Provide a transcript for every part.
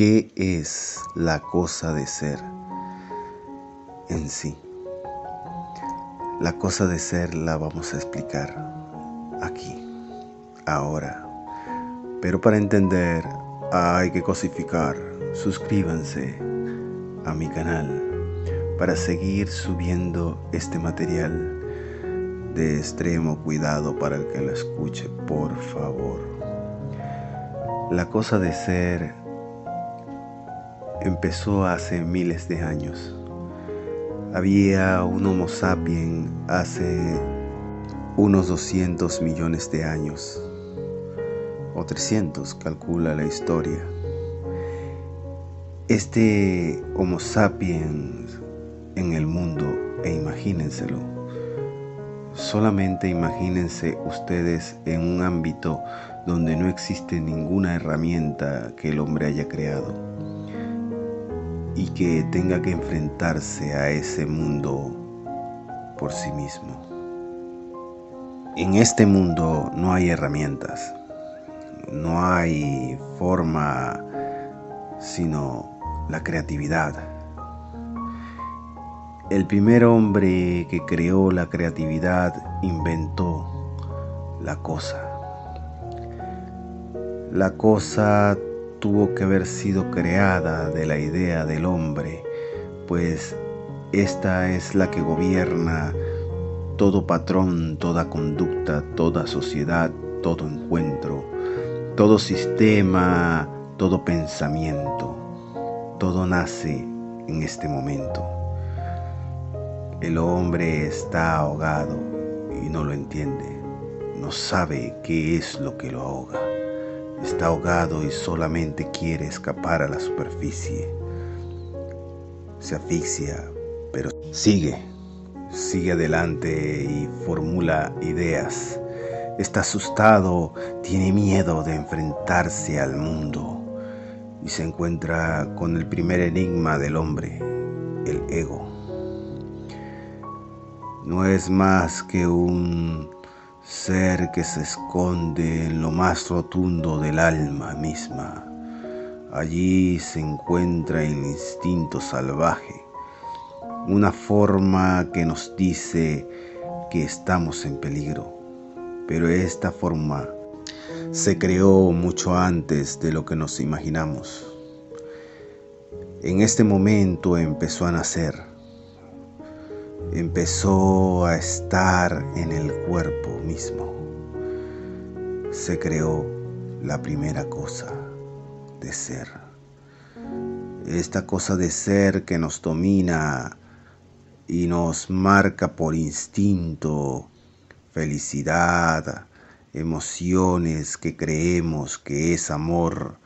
¿Qué es la cosa de ser en sí? La cosa de ser la vamos a explicar aquí, ahora. Pero para entender hay que cosificar. Suscríbanse a mi canal para seguir subiendo este material de extremo cuidado para el que lo escuche, por favor. La cosa de ser empezó hace miles de años. Había un Homo sapiens hace unos 200 millones de años, o 300, calcula la historia. Este Homo sapiens en el mundo, e imagínenselo, solamente imagínense ustedes en un ámbito donde no existe ninguna herramienta que el hombre haya creado y que tenga que enfrentarse a ese mundo por sí mismo. En este mundo no hay herramientas, no hay forma sino la creatividad. El primer hombre que creó la creatividad inventó la cosa. La cosa tuvo que haber sido creada de la idea del hombre, pues esta es la que gobierna todo patrón, toda conducta, toda sociedad, todo encuentro, todo sistema, todo pensamiento. Todo nace en este momento. El hombre está ahogado y no lo entiende. No sabe qué es lo que lo ahoga. Está ahogado y solamente quiere escapar a la superficie. Se asfixia, pero sigue, sigue adelante y formula ideas. Está asustado, tiene miedo de enfrentarse al mundo y se encuentra con el primer enigma del hombre, el ego. No es más que un ser que se esconde en lo más rotundo del alma misma. Allí se encuentra el instinto salvaje, una forma que nos dice que estamos en peligro, pero esta forma se creó mucho antes de lo que nos imaginamos. En este momento empezó a nacer empezó a estar en el cuerpo mismo. Se creó la primera cosa de ser. Esta cosa de ser que nos domina y nos marca por instinto felicidad, emociones que creemos que es amor,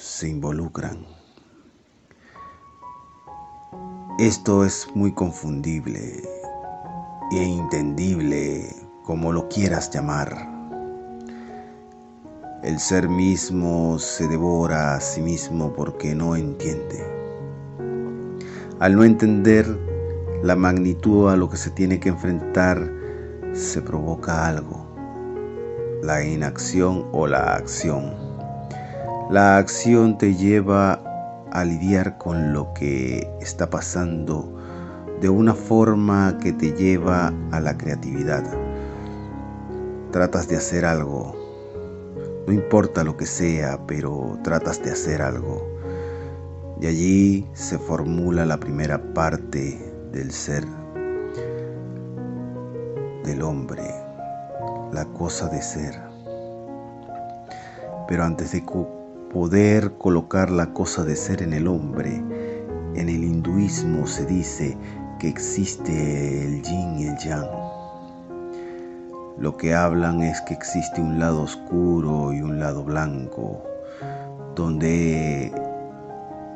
se involucran esto es muy confundible e entendible, como lo quieras llamar. El ser mismo se devora a sí mismo porque no entiende. Al no entender la magnitud a lo que se tiene que enfrentar, se provoca algo, la inacción o la acción. La acción te lleva a lidiar con lo que está pasando de una forma que te lleva a la creatividad. Tratas de hacer algo, no importa lo que sea, pero tratas de hacer algo. Y allí se formula la primera parte del ser, del hombre, la cosa de ser. Pero antes de poder colocar la cosa de ser en el hombre. En el hinduismo se dice que existe el yin y el yang. Lo que hablan es que existe un lado oscuro y un lado blanco, donde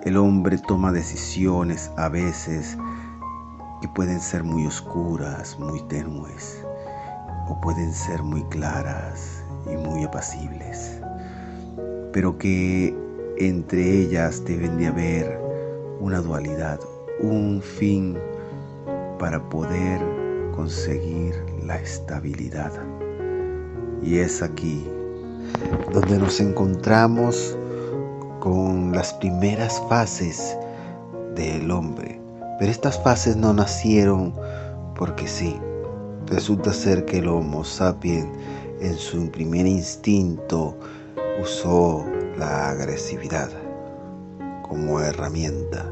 el hombre toma decisiones a veces que pueden ser muy oscuras, muy tenues, o pueden ser muy claras y muy apacibles pero que entre ellas deben de haber una dualidad, un fin para poder conseguir la estabilidad. Y es aquí donde nos encontramos con las primeras fases del hombre. Pero estas fases no nacieron porque sí. Resulta ser que el Homo sapiens en su primer instinto usó la agresividad como herramienta.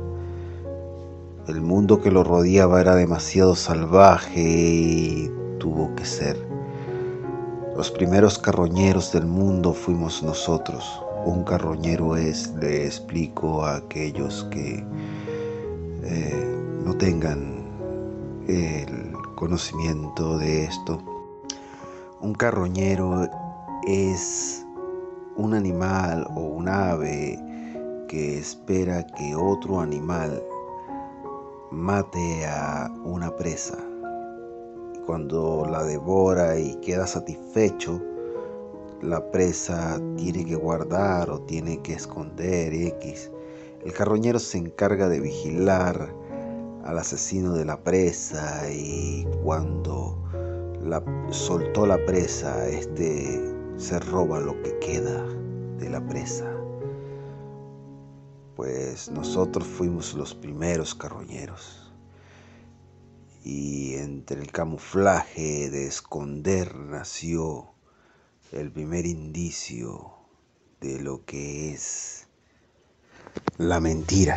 El mundo que lo rodeaba era demasiado salvaje y tuvo que ser. Los primeros carroñeros del mundo fuimos nosotros. Un carroñero es, le explico a aquellos que eh, no tengan el conocimiento de esto. Un carroñero es un animal o un ave que espera que otro animal mate a una presa. Cuando la devora y queda satisfecho, la presa tiene que guardar o tiene que esconder X. El carroñero se encarga de vigilar al asesino de la presa y cuando la soltó la presa, este se roba lo que queda de la presa pues nosotros fuimos los primeros carroñeros. Y entre el camuflaje de esconder nació el primer indicio de lo que es la mentira.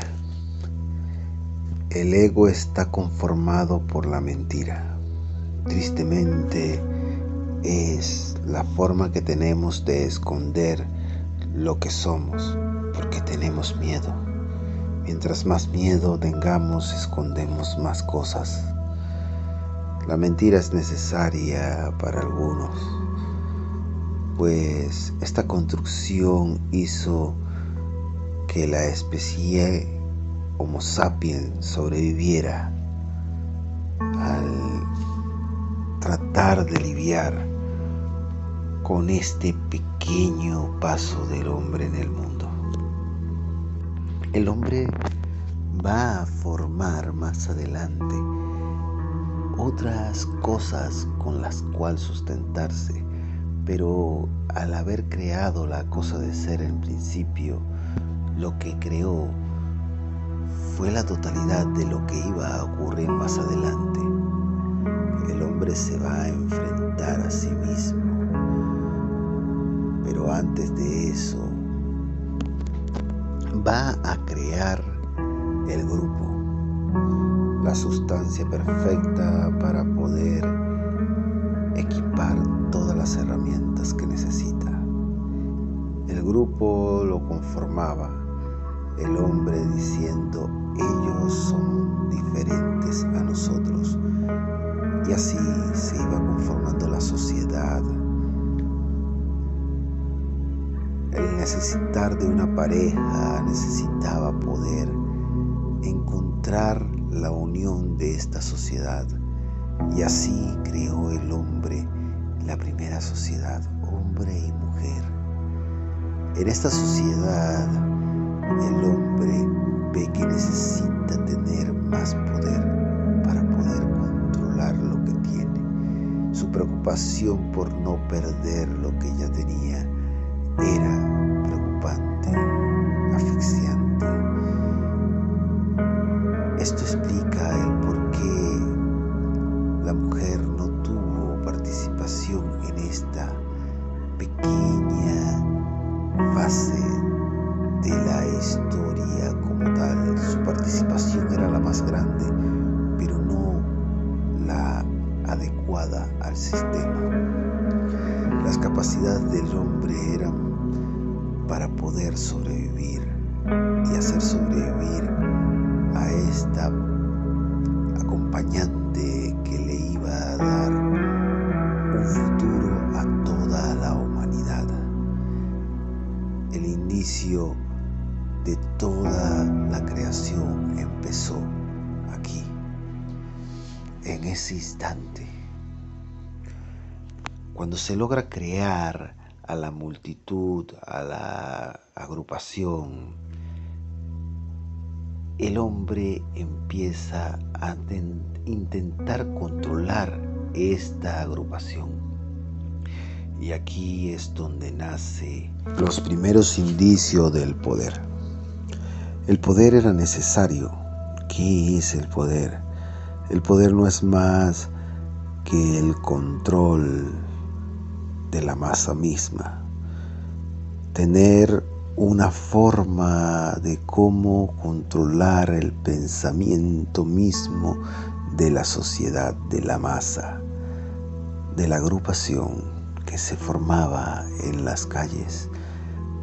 El ego está conformado por la mentira. Tristemente es la forma que tenemos de esconder lo que somos porque tenemos miedo. Mientras más miedo tengamos, escondemos más cosas. La mentira es necesaria para algunos, pues esta construcción hizo que la especie Homo sapiens sobreviviera al tratar de lidiar con este pequeño paso del hombre en el mundo el hombre va a formar más adelante otras cosas con las cuales sustentarse, pero al haber creado la cosa de ser en principio, lo que creó fue la totalidad de lo que iba a ocurrir más adelante. El hombre se va a enfrentar a sí mismo, pero antes de eso va a crear el grupo, la sustancia perfecta para poder equipar todas las herramientas que necesita. El grupo lo conformaba el hombre diciendo, ellos son diferentes a nosotros. Y así se iba conformando la sociedad, necesitar de una pareja necesitaba poder encontrar la unión de esta sociedad y así creó el hombre la primera sociedad, hombre y mujer. En esta sociedad el hombre ve que necesita tener más poder para poder controlar lo que tiene. Su preocupación por no perder lo que ya tenía era preocupante, asfixiante. Esto explica el por qué la mujer no tuvo participación en esta pequeña fase de la historia como tal. Su participación era la más grande, pero no la adecuada al sistema. Las capacidades del hombre eran para poder sobrevivir y hacer sobrevivir a esta acompañante que le iba a dar un futuro a toda la humanidad. El inicio de toda la creación empezó aquí, en ese instante. Cuando se logra crear a la multitud, a la agrupación, el hombre empieza a intentar controlar esta agrupación. Y aquí es donde nace los primeros indicios del poder. El poder era necesario. ¿Qué es el poder? El poder no es más que el control de la masa misma. Tener una forma de cómo controlar el pensamiento mismo de la sociedad, de la masa, de la agrupación que se formaba en las calles,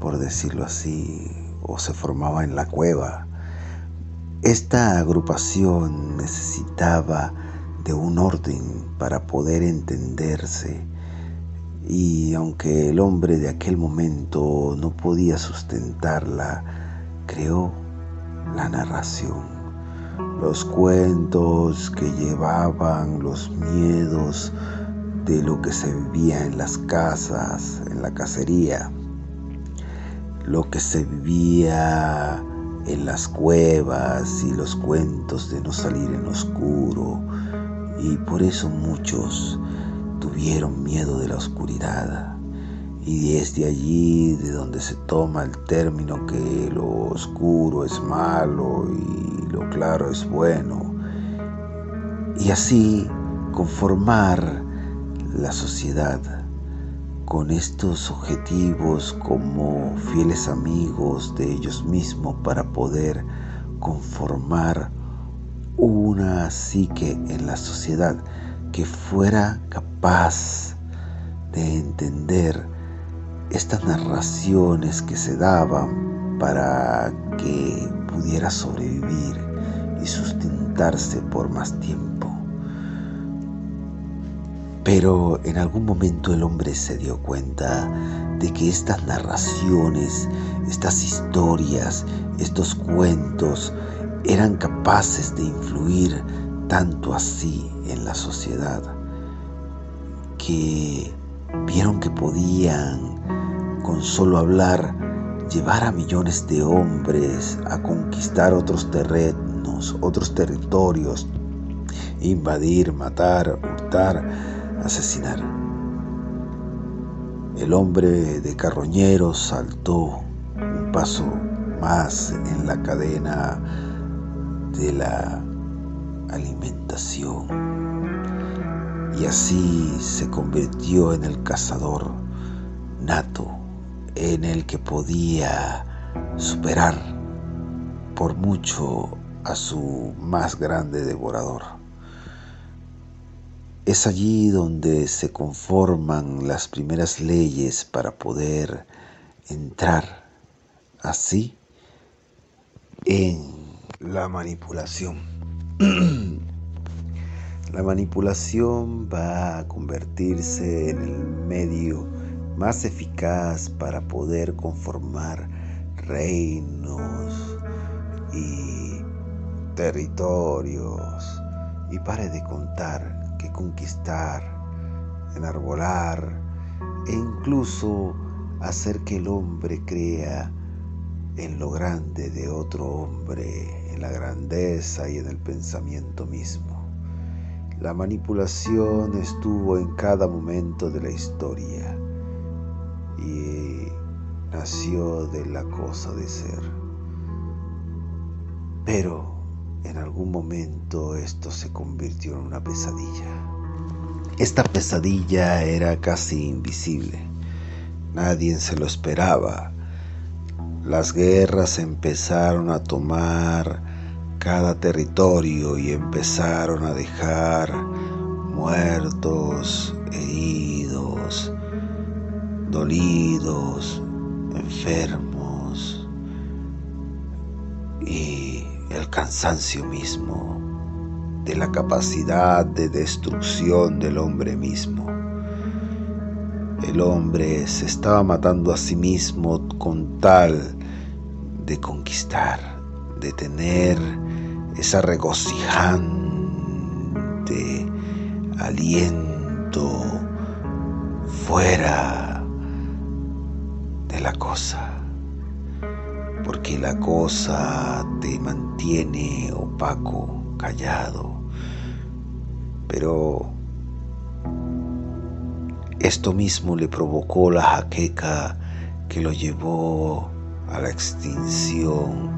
por decirlo así, o se formaba en la cueva. Esta agrupación necesitaba de un orden para poder entenderse y aunque el hombre de aquel momento no podía sustentarla, creó la narración, los cuentos que llevaban los miedos de lo que se vivía en las casas, en la cacería, lo que se vivía en las cuevas y los cuentos de no salir en oscuro. Y por eso muchos tuvieron miedo de la oscuridad. Y desde allí, de donde se toma el término que lo oscuro es malo y lo claro es bueno. Y así conformar la sociedad con estos objetivos como fieles amigos de ellos mismos para poder conformar una psique en la sociedad que fuera capaz de entender estas narraciones que se daban para que pudiera sobrevivir y sustentarse por más tiempo. Pero en algún momento el hombre se dio cuenta de que estas narraciones, estas historias, estos cuentos eran capaces de influir tanto así en la sociedad que vieron que podían con solo hablar llevar a millones de hombres a conquistar otros terrenos, otros territorios, invadir, matar, hurtar, asesinar. El hombre de Carroñero saltó un paso más en la cadena de la alimentación y así se convirtió en el cazador nato en el que podía superar por mucho a su más grande devorador. Es allí donde se conforman las primeras leyes para poder entrar así en la manipulación. la manipulación va a convertirse en el medio más eficaz para poder conformar reinos y territorios. Y pare de contar que conquistar, enarbolar e incluso hacer que el hombre crea en lo grande de otro hombre, en la grandeza y en el pensamiento mismo. La manipulación estuvo en cada momento de la historia y nació de la cosa de ser. Pero en algún momento esto se convirtió en una pesadilla. Esta pesadilla era casi invisible. Nadie se lo esperaba. Las guerras empezaron a tomar cada territorio y empezaron a dejar muertos, heridos, dolidos, enfermos y el cansancio mismo, de la capacidad de destrucción del hombre mismo. El hombre se estaba matando a sí mismo con tal de conquistar, de tener esa regocijante aliento fuera de la cosa. Porque la cosa te mantiene opaco, callado, pero Esto mismo le provocó la jaqueca que lo llevó a la extinción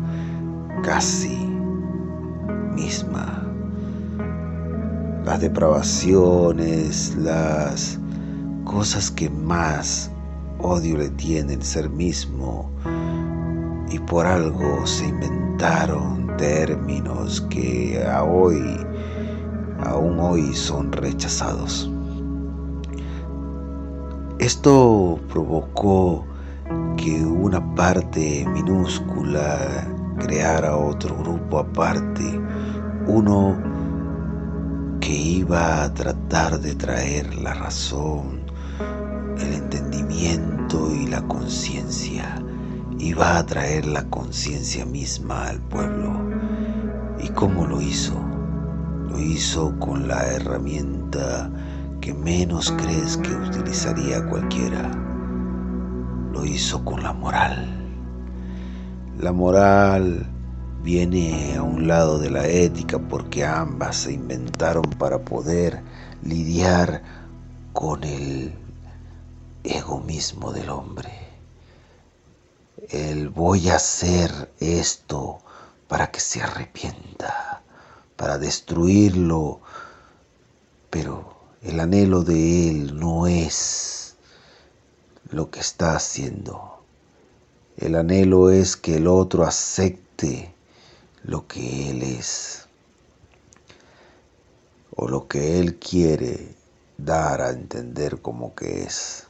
casi misma. Las depravaciones, las cosas que más odio le tiene el ser mismo y por algo se inventaron términos que a hoy, aún hoy son rechazados. Esto provocó que una parte minúscula creara otro grupo aparte, uno que iba a tratar de traer la razón, el entendimiento y la conciencia, iba a traer la conciencia misma al pueblo. ¿Y cómo lo hizo? Lo hizo con la herramienta que menos crees que utilizaría cualquiera. Lo hizo con la moral. La moral viene a un lado de la ética porque ambas se inventaron para poder lidiar con el ego mismo del hombre. El voy a hacer esto para que se arrepienta, para destruirlo, pero el anhelo de Él no es lo que está haciendo. El anhelo es que el otro acepte lo que Él es o lo que Él quiere dar a entender como que es.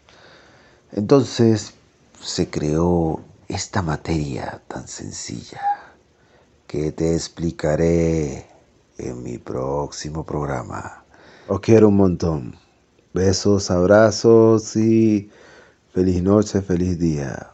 Entonces se creó esta materia tan sencilla que te explicaré en mi próximo programa. Os quiero un montón. Besos, abrazos y feliz noche, feliz día.